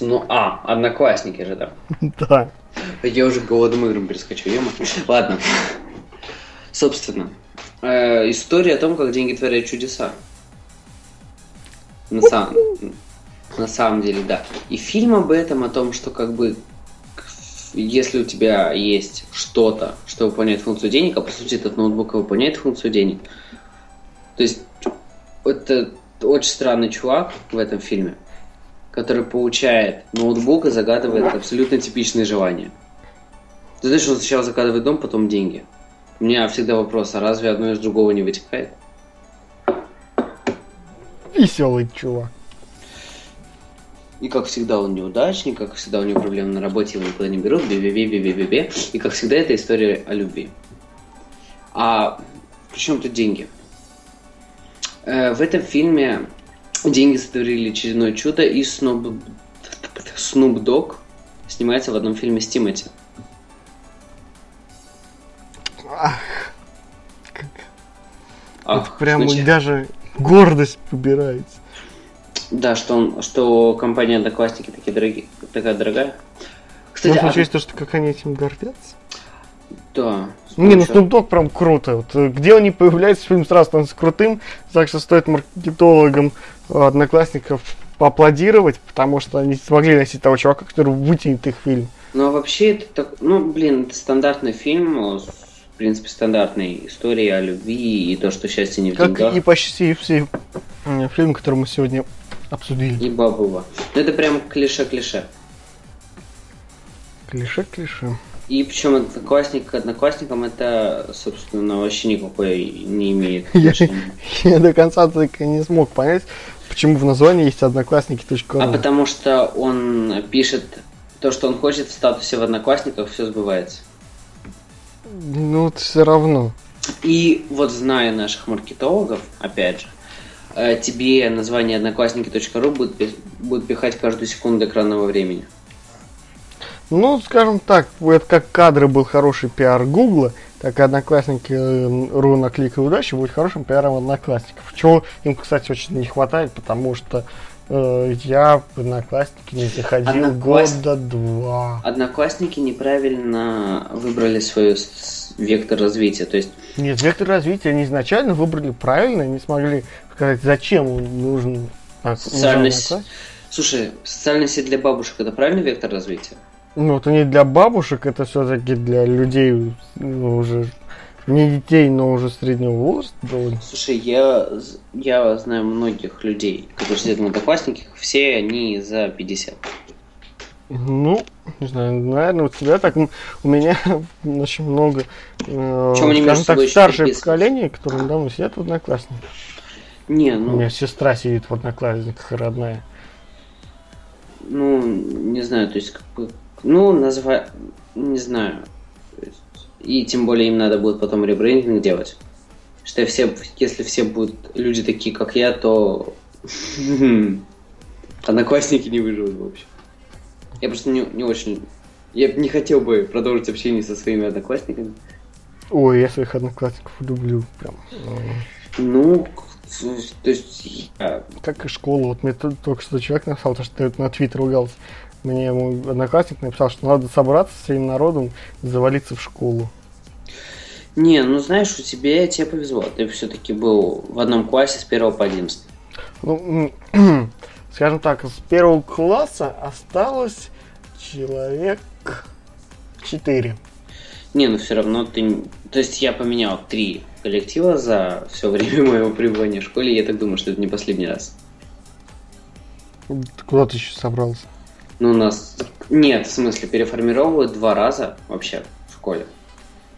Ну, а, одноклассники же, да. Да. Я уже к голодным играм перескочу, ема. Ладно. Собственно, э, история о том, как деньги творят чудеса. На, сам, на самом деле, да. И фильм об этом, о том, что как бы если у тебя есть что-то, что выполняет функцию денег, а по сути этот ноутбук выполняет функцию денег, то есть это очень странный чувак в этом фильме который получает ноутбук и загадывает абсолютно типичные желания. Ты знаешь, он сначала загадывает дом, потом деньги. У меня всегда вопрос, а разве одно из другого не вытекает? Веселый чувак. И как всегда он неудачник, как всегда у него проблемы на работе, его никуда не берут, бе бе бе бе бе бе бе И как всегда это история о любви. А при чем тут деньги? Э, в этом фильме Деньги сотворили очередное чудо, и Снуп, Снуп Дог снимается в одном фильме с Тимати. Ах, Это прям значит... даже гордость побирается. Да, что он, что компания Одноклассники такие дорогие, такая дорогая. Кстати, Можно а... то, что как они этим гордятся? Да. Не, ну Snoop Dogg прям круто. Вот, э, где они появляются, фильм сразу становится крутым. Так что стоит маркетологам э, одноклассников поаплодировать, потому что они смогли носить того чувака, который вытянет их фильм. Ну, а вообще, это так, ну, блин, это стандартный фильм, в принципе, стандартной истории о любви и то, что счастье не в как деньгах. и почти все фильмы, которые мы сегодня обсудили. И Бабова. Ну, это прям клише-клише. Клише-клише. И причем одноклассник к одноклассникам это, собственно, вообще никакой не имеет отношения. Я, я до конца так и не смог понять, почему в названии есть одноклассники.ру. А потому что он пишет то, что он хочет в статусе в одноклассниках, все сбывается. Ну, все равно. И вот зная наших маркетологов, опять же, э, тебе название одноклассники.ру будет, будет пихать каждую секунду экранного времени. Ну, скажем так, это как кадры был хороший пиар Гугла, так и Одноклассники э, ру на клик и удачи будет хорошим пиаром Одноклассников. Чего им, кстати, очень не хватает, потому что э, я в Одноклассники не заходил Однокласс... года два. Одноклассники неправильно выбрали свой вектор развития, то есть... Нет, вектор развития они изначально выбрали правильно, не смогли сказать, зачем он нужен. Социальная... Слушай, социальная сеть для бабушек это правильный вектор развития? Ну, это не для бабушек, это все-таки для людей ну, уже не детей, но уже среднего возраста довольно. Слушай, я, я знаю многих людей, которые сидят в одноклассниках, все они за 50. Ну, не знаю, наверное, у тебя так, у меня очень много, э, скажем так, старшее поколение, которые давно сидят в одноклассниках. Не, ну... У меня сестра сидит в одноклассниках, родная. Ну, не знаю, то есть, как бы, ну, называй, не знаю. И тем более им надо будет потом ребрендинг делать. Что все, если все будут люди такие, как я, то одноклассники не выживут вообще. Я просто не, не очень... Я не хотел бы продолжить общение со своими одноклассниками. Ой, я своих одноклассников люблю прям. Ну, то есть... Как и школа. Вот мне только что человек написал, то, что ты на Твиттер ругался. Мне мой одноклассник написал, что надо собраться с всем народом и завалиться в школу. Не, ну знаешь, у тебя тебе повезло. Ты все-таки был в одном классе с первого по 11. Ну, скажем так, с первого класса осталось человек 4. Не, ну все равно ты... То есть я поменял три коллектива за все время моего пребывания в школе, я так думаю, что это не последний раз. Куда ты еще собрался? Ну, у нас... Нет, в смысле, переформировывают два раза вообще в школе.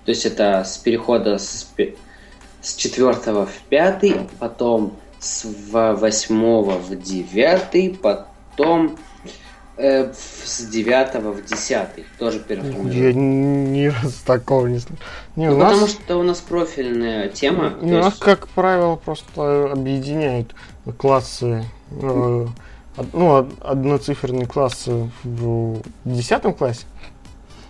То есть это с перехода с, с четвертого в пятый, потом с восьмого в девятый, потом э, с девятого в десятый. Тоже переформировали. Я ни разу такого не слышал. Не, ну, нас... потому что у нас профильная тема. У нас, есть... как правило, просто объединяют классы э, ну, одноциферный класс в десятом классе.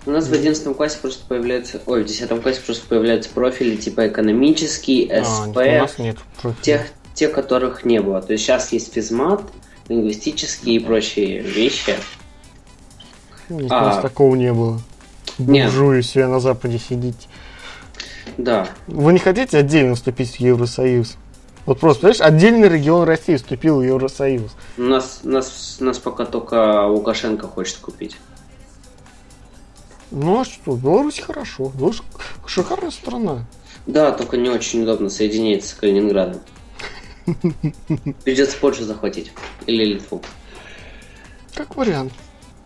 У нас в одиннадцатом классе просто появляются, ой, в десятом классе просто появляются профили типа экономический, СП, а, у нас нет тех, тех, которых не было. То есть сейчас есть физмат, лингвистические и прочие вещи. Нет, а, у нас такого не было. Буржуи себе на Западе сидите. Да. Вы не хотите отдельно вступить в Евросоюз? Вот просто, понимаешь, отдельный регион России вступил в Евросоюз. Нас, нас, нас пока только Лукашенко хочет купить. Ну а что, Беларусь хорошо. Беларусь шикарная страна. Да, только не очень удобно соединяется с Калининградом. Придется Польшу захватить. Или Литву. Как вариант.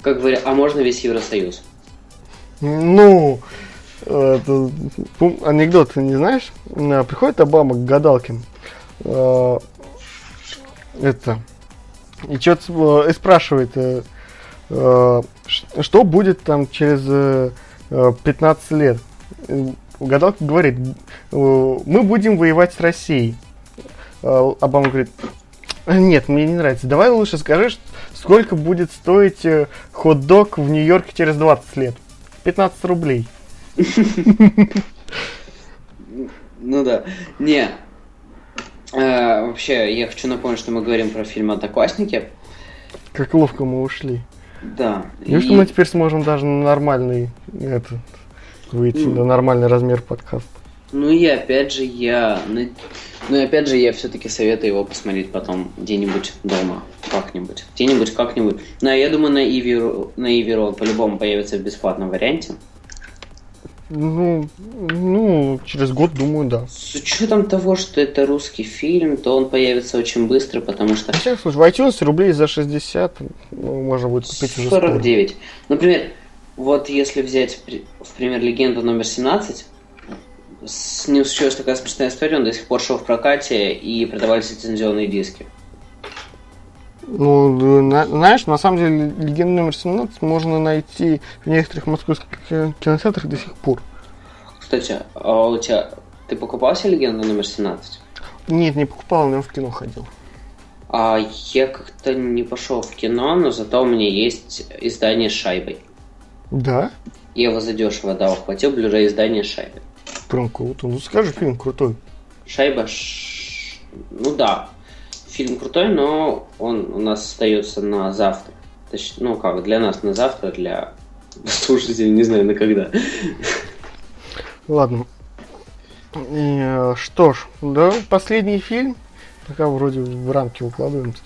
Как вариант. А можно весь Евросоюз? Ну, это, анекдот не знаешь? Приходит Обама к гадалке э, это и что-то э, и спрашивает, э, э, что будет там через э, 15 лет. Гадалка говорит, мы будем воевать с Россией. Э, Обама говорит, нет, мне не нравится. Давай лучше скажи, сколько будет стоить хот-дог в Нью-Йорке через 20 лет. 15 рублей. Ну да. Не, Э, вообще, я хочу напомнить, что мы говорим про фильм «Одноклассники». Как ловко мы ушли. Да. Неужто и- мы теперь сможем даже на нормальный этот, выйти, Ну. на нормальный размер подкаста? Ну и опять же я... Ну и опять же я все-таки советую его посмотреть потом где-нибудь дома. Как-нибудь. Где-нибудь как-нибудь. Ну, я думаю, на Иви, на Иви по-любому появится в бесплатном варианте. Ну, ну, через год, думаю, да. С учетом того, что это русский фильм, то он появится очень быстро, потому что На всякий случай, в iTunes рублей за 60 ну, можно будет купить уже скоро. 49. Например, вот если взять в пример легенду номер 17, с ним случилась такая смешная история, он до сих пор шел в прокате и продавались лицензионные диски. Ну, да, на- знаешь, на самом деле, легенда номер 17 можно найти в некоторых московских ки- кинотеатрах до сих пор. Кстати, а у тебя... Ты покупал себе легенду номер 17? Нет, не покупал, но в кино ходил. А я как-то не пошел в кино, но зато у меня есть издание с шайбой. Да? Я его задешево дал, хватил blu издание с шайбой. Прям круто. Ну, скажи, фильм крутой. Шайба... ш- Ну да, фильм крутой, но он у нас остается на завтра. Точ- Ну как, для нас на завтра, для слушателей не знаю на когда. Ладно. И, э, что ж, да, последний фильм. Пока вроде в рамки укладываемся.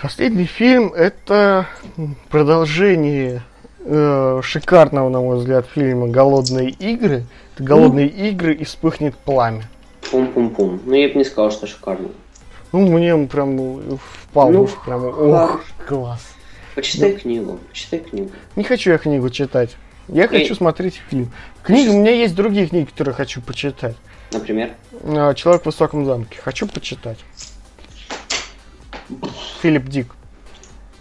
Последний фильм это продолжение э, шикарного, на мой взгляд, фильма «Голодные игры». Это «Голодные игры» и «Вспыхнет пламя». Пум-пум-пум. Ну я бы не сказал, что шикарно. Ну, мне он прям впал в Ну, уши, прям, ох, класс. Почитай книгу, почитай книгу. Не хочу я книгу читать. Я хочу Эй. смотреть фильм. Книги, у меня есть другие книги, которые хочу почитать. Например, А, Человек в высоком замке. Хочу почитать. Филипп Дик.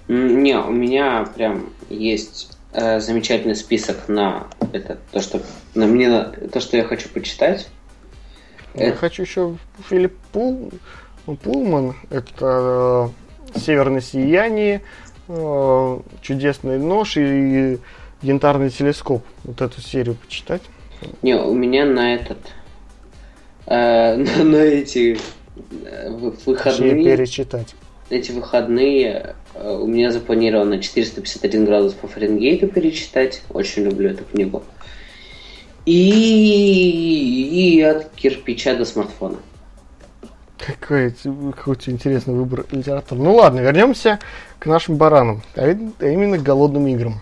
Не, у меня прям есть э, замечательный список на это то, что на мне на- то, что я хочу почитать. Я Это- хочу еще Филипп Пул, Пулман. Это э, Северное сияние, э, Чудесный нож и Янтарный телескоп. Вот эту серию почитать. Не, у меня на этот э, на, на эти э, вы- Точнее, выходные перечитать. эти выходные у меня запланировано 451 градус по Фаренгейту перечитать. Очень люблю эту книгу. И, и от кирпича до смартфона. Какой, какой интересный выбор литературы. Ну ладно, вернемся к нашим баранам, а а именно к голодным играм.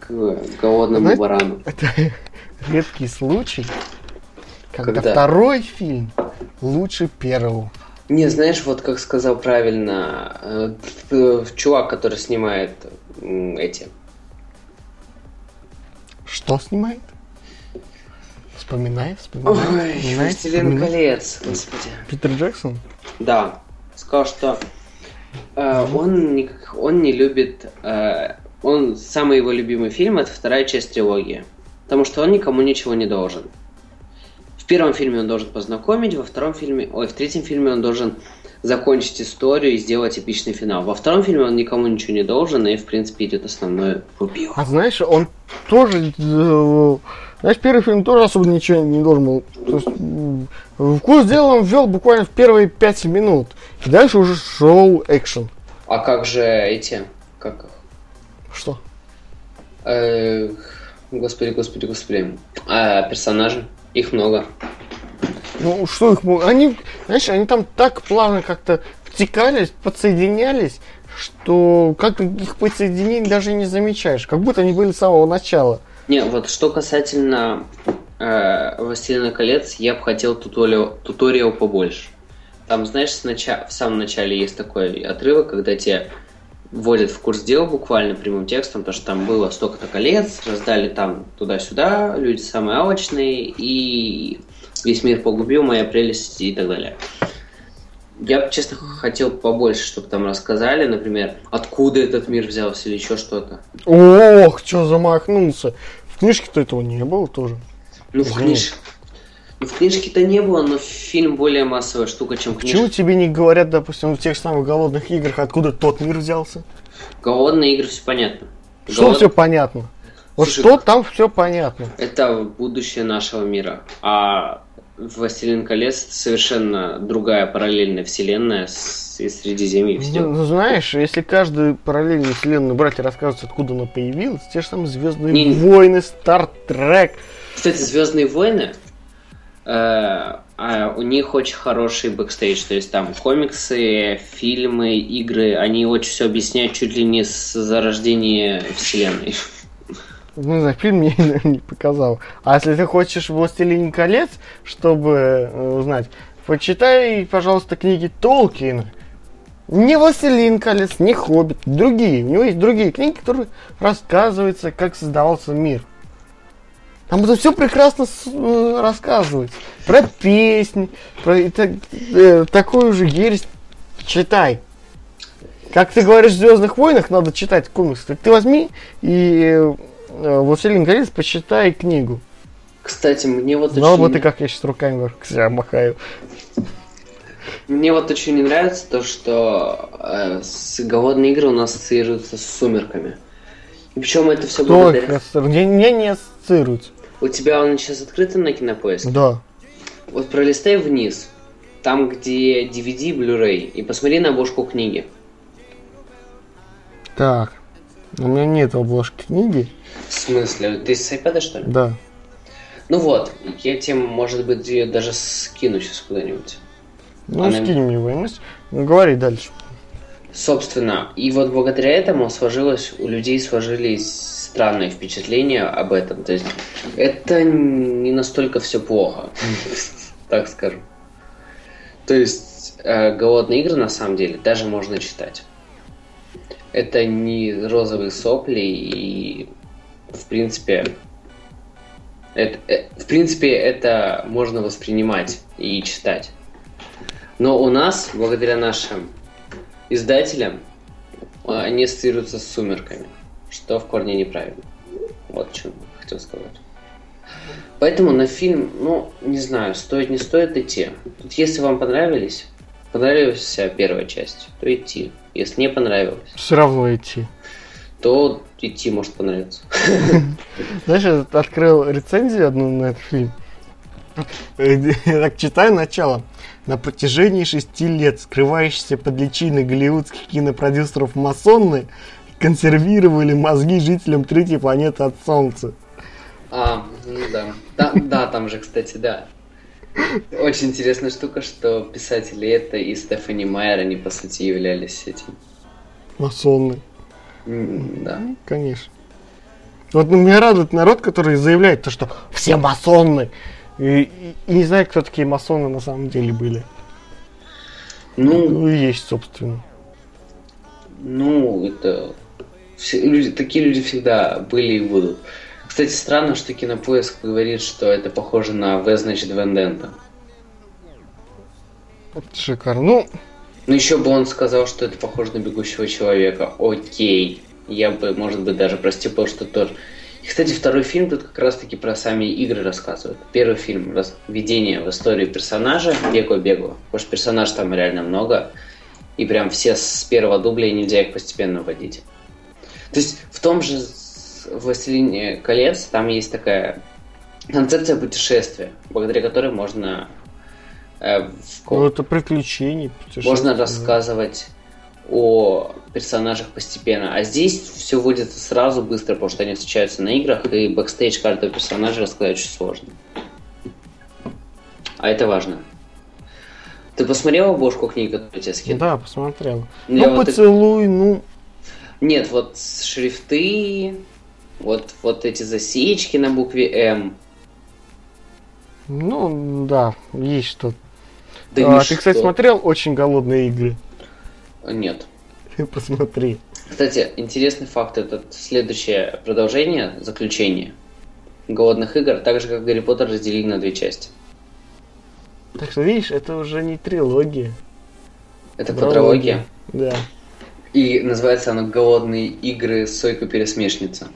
К голодному Знаете- барану. Это редкий случай, когда, Когда? второй фильм лучше первого. Не, знаешь, вот как сказал правильно э, э, чувак, который снимает эти. Что снимает? Вспоминай, вспоминай. Ой, вспоминай, Властелин вспоминай. колец, господи. Питер Джексон? Да, сказал, что э, он, не, он не любит... э, он самый его любимый фильм это вторая часть трилогии. Потому что он никому ничего не должен. В первом фильме он должен познакомить, во втором фильме, ой, в третьем фильме он должен закончить историю и сделать эпичный финал. Во втором фильме он никому ничего не должен, и в принципе идет основное рубило. А знаешь, он тоже... Знаешь, первый фильм тоже особо ничего не должен был. То есть, м, в курс дела он ввел буквально в первые пять минут. И дальше уже шел экшен. А как же эти, как их? Что? Э, господи, господи, господи. А, персонажи, их много. Ну, что их мо- Они, знаешь, они там так плавно как-то втекались, подсоединялись, что как их подсоединить даже не замечаешь. Как будто они были с самого начала. Не, вот что касательно э, «Властелина колец», я бы хотел туториал, туториал побольше. Там, знаешь, сначала, в самом начале есть такой отрывок, когда тебе вводят в курс дела буквально прямым текстом, то что там было столько-то колец, раздали там туда-сюда, люди самые алчные, и весь мир погубил, моя прелесть и так далее. Я бы, честно, хотел побольше, чтобы там рассказали, например, откуда этот мир взялся или еще что-то. Ох, что замахнулся. В книжке-то этого не было тоже. Ну, в, Извини. книж... ну, в книжке-то не было, но фильм более массовая штука, чем Почему книжка. тебе не говорят, допустим, в тех самых голодных играх, откуда тот мир взялся? Голодные игры, все понятно. Что Голод- все понятно? Вот Слушай, что там все понятно. Это будущее нашего мира. А «Властелин колец» совершенно другая параллельная вселенная с, из Средиземья. Ну, ну, знаешь, если каждую параллельную вселенную брать и рассказывать, откуда она появилась, те же самые Звездные не, войны, Star Trek. Кстати, Звездные войны, э, а у них очень хороший бэкстейдж, то есть там комиксы, фильмы, игры, они очень все объясняют чуть ли не с зарождения вселенной. Ну, за фильм мне не показал. А если ты хочешь «Властелин колец», чтобы э, узнать, почитай, пожалуйста, книги Толкина. Не «Властелин колец», не «Хоббит», другие. У него есть другие книги, которые рассказываются, как создавался мир. Там это все прекрасно э, рассказывается. Про песни, про э, такую же ересь читай. Как ты говоришь в Звездных войнах, надо читать комиксы. Ты возьми и Э, Властелин колец, почитай книгу. Кстати, мне вот Знал очень... бы ты, как я сейчас руками себя махаю. Мне вот очень не нравится то, что э, с голодные игры у нас ассоциируются с сумерками. И причем это все Кто благодаря... Мне, мне не ассоциируется. У тебя он сейчас открыт на кинопоиске? Да. Вот пролистай вниз, там, где DVD, Blu-ray, и посмотри на обложку книги. Так, у меня нет обложки книги. В смысле? Ты с iPad, что ли? Да. Ну вот, я тебе, может быть, ее даже скину сейчас куда-нибудь. Ну, Она... скинь мне военность. Ну, говори дальше. Собственно, и вот благодаря этому сложилось, у людей сложились странные впечатления об этом. То есть это не настолько все плохо, так скажем. То есть э, голодные игры на самом деле даже можно читать. Это не розовые сопли и в принципе, это, э, в принципе, это можно воспринимать и читать. Но у нас, благодаря нашим издателям, они ассоциируются с сумерками, что в корне неправильно. Вот что хотел сказать. Поэтому на фильм, ну, не знаю, стоит, не стоит идти. Тут если вам понравились, понравилась вся первая часть, то идти. Если не понравилось... Все равно идти то идти может понравиться. Знаешь, я открыл рецензию одну на этот фильм. Я так читаю начало. На протяжении шести лет скрывающиеся под личиной голливудских кинопродюсеров масонны консервировали мозги жителям третьей планеты от Солнца. А, ну да. да. Да, там же, кстати, да. Очень интересная штука, что писатели это и Стефани Майер, они, по сути, являлись этим. Масонны. Да. Конечно. Вот ну, меня радует народ, который заявляет то, что все масоны. И, и, и не знаю, кто такие масоны на самом деле были. Ну, ну есть, собственно. Ну, это... Все, люди, такие люди всегда были и будут. Кстати, странно, что Кинопоиск говорит, что это похоже на В, значит, Вендента. Шикарно. Ну, ну, еще бы он сказал, что это похоже на бегущего человека. Окей. Я бы, может быть, даже простил, что тоже. И, кстати, второй фильм тут как раз-таки про сами игры рассказывает. Первый фильм введение в историю персонажа бегу-бегу. Потому что персонаж там реально много. И прям все с первого дубля, нельзя их постепенно вводить. То есть в том же «Властелине колец» там есть такая концепция путешествия, благодаря которой можно Э, ну, это приключения. Можно рассказывать о персонажах постепенно. А здесь все вводится сразу, быстро, потому что они встречаются на играх, и бэкстейдж каждого персонажа рассказать очень сложно. А это важно. Ты посмотрел обложку книги, которую тебе скинул? Да, посмотрел. Я ну, вот поцелуй, ну... Нет, вот шрифты, вот, вот эти засечки на букве М. Ну, да, есть что-то. Да а, ты, кстати, смотрел «Очень голодные игры»? Нет. Посмотри. Кстати, интересный факт. Это следующее продолжение, заключение голодных игр, так же, как Гарри Поттер разделили на две части. Так что, видишь, это уже не трилогия. Это квадрология? Да. И называется она «Голодные игры. Сойка-пересмешница».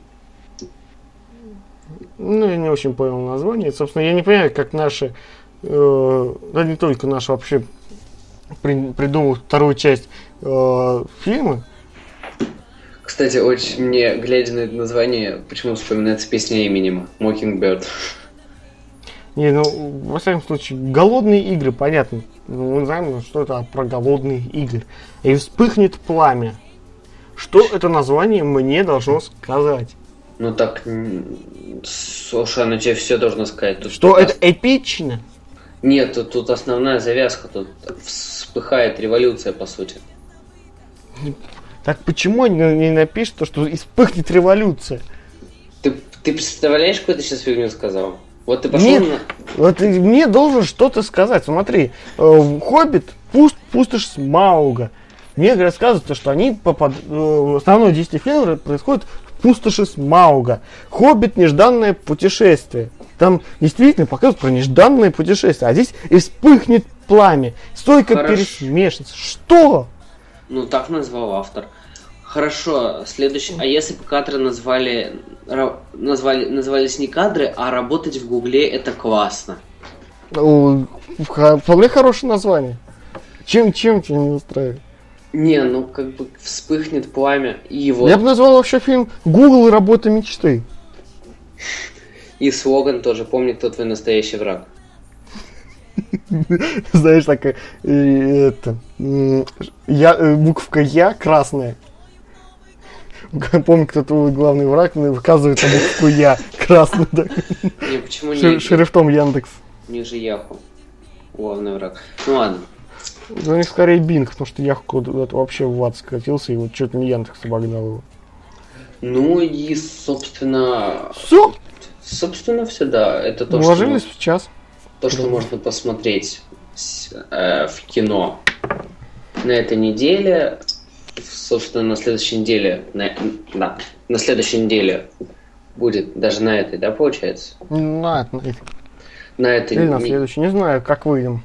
Ну, я не очень понял название. Собственно, я не понимаю, как наши э, да не только наш вообще при, придумал вторую часть э, фильма. Кстати, очень мне, глядя на это название, почему вспоминается песня Эминема «Mockingbird». Не, ну, во всяком случае, голодные игры, понятно. Мы знаем, что это про голодные игры. И вспыхнет пламя. Что это название мне должно сказать? Ну так, слушай, оно тебе все должно сказать. Тут что это эпично? Нет, тут, тут основная завязка, тут вспыхает революция, по сути. Так почему они не напишут то, что вспыхнет революция? Ты, ты представляешь, какую ты сейчас фигню сказал? Вот ты пошел Нет, на... вот мне должен что-то сказать. Смотри, э, Хоббит, пуст, пустошь Смауга. Мне рассказывают, что они попад... Э, основное действие фильма происходит пустоши Смауга. Хоббит нежданное путешествие. Там действительно показывают про нежданное путешествие. А здесь и вспыхнет пламя. Стойка пересмешница. Что? Ну, так назвал автор. Хорошо, следующий. А если бы кадры назвали, назвали, назывались не кадры, а работать в Гугле это классно. Вполне хорошее название. Чем, чем тебя не устраивает? Не, ну как бы вспыхнет пламя и его. Я бы назвал вообще фильм Google и работа мечты. И слоган тоже помни, кто твой настоящий враг. Знаешь, такая это я э, буковка Я красная. Помню, кто твой главный враг, выказывает на букву Я красную. Не, почему не? Шрифтом Яндекс. Ниже Яху. Главный враг. Ну ладно. Ну, не скорее Бинг, потому что Яху вообще в ад скатился, и вот чуть не Яндекс обогнал его. Ну и, собственно... Все? Собственно, все, да. Это то, Уложились что... в час. То, что да. можно посмотреть э, в кино на этой неделе. Собственно, на следующей неделе... На, да, на следующей неделе будет даже на этой, да, получается? На, на этой. На этой. Или на следующей. Не знаю, как выйдем.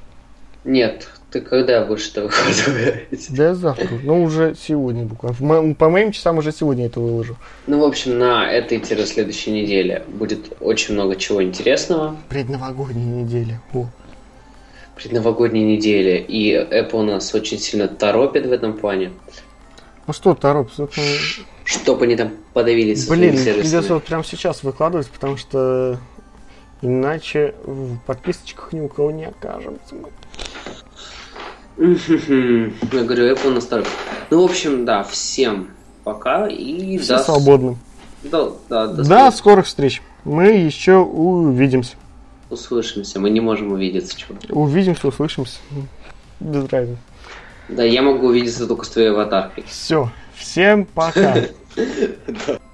Нет, ты когда будешь это выкладывать? Да завтра. Ну, уже сегодня буквально. По моим часам уже сегодня это выложу. Ну, в общем, на этой-следующей неделе будет очень много чего интересного. Предновогодней неделе. О. Предновогодней неделе. И Apple нас очень сильно торопит в этом плане. Ну что торопит? Чтобы они там подавились Блин, придется вот прямо сейчас выкладывать, потому что иначе в подписочках ни у кого не окажется. Я говорю, Apple на старых. Ну, в общем, да, всем пока и Все до... свободны. Да, да, до, до скорых встреч. Мы еще увидимся. Услышимся. Мы не можем увидеться. Чего? Увидимся, услышимся. Без разницы. Да, я могу увидеться только с твоей аватаркой. Все. Всем пока.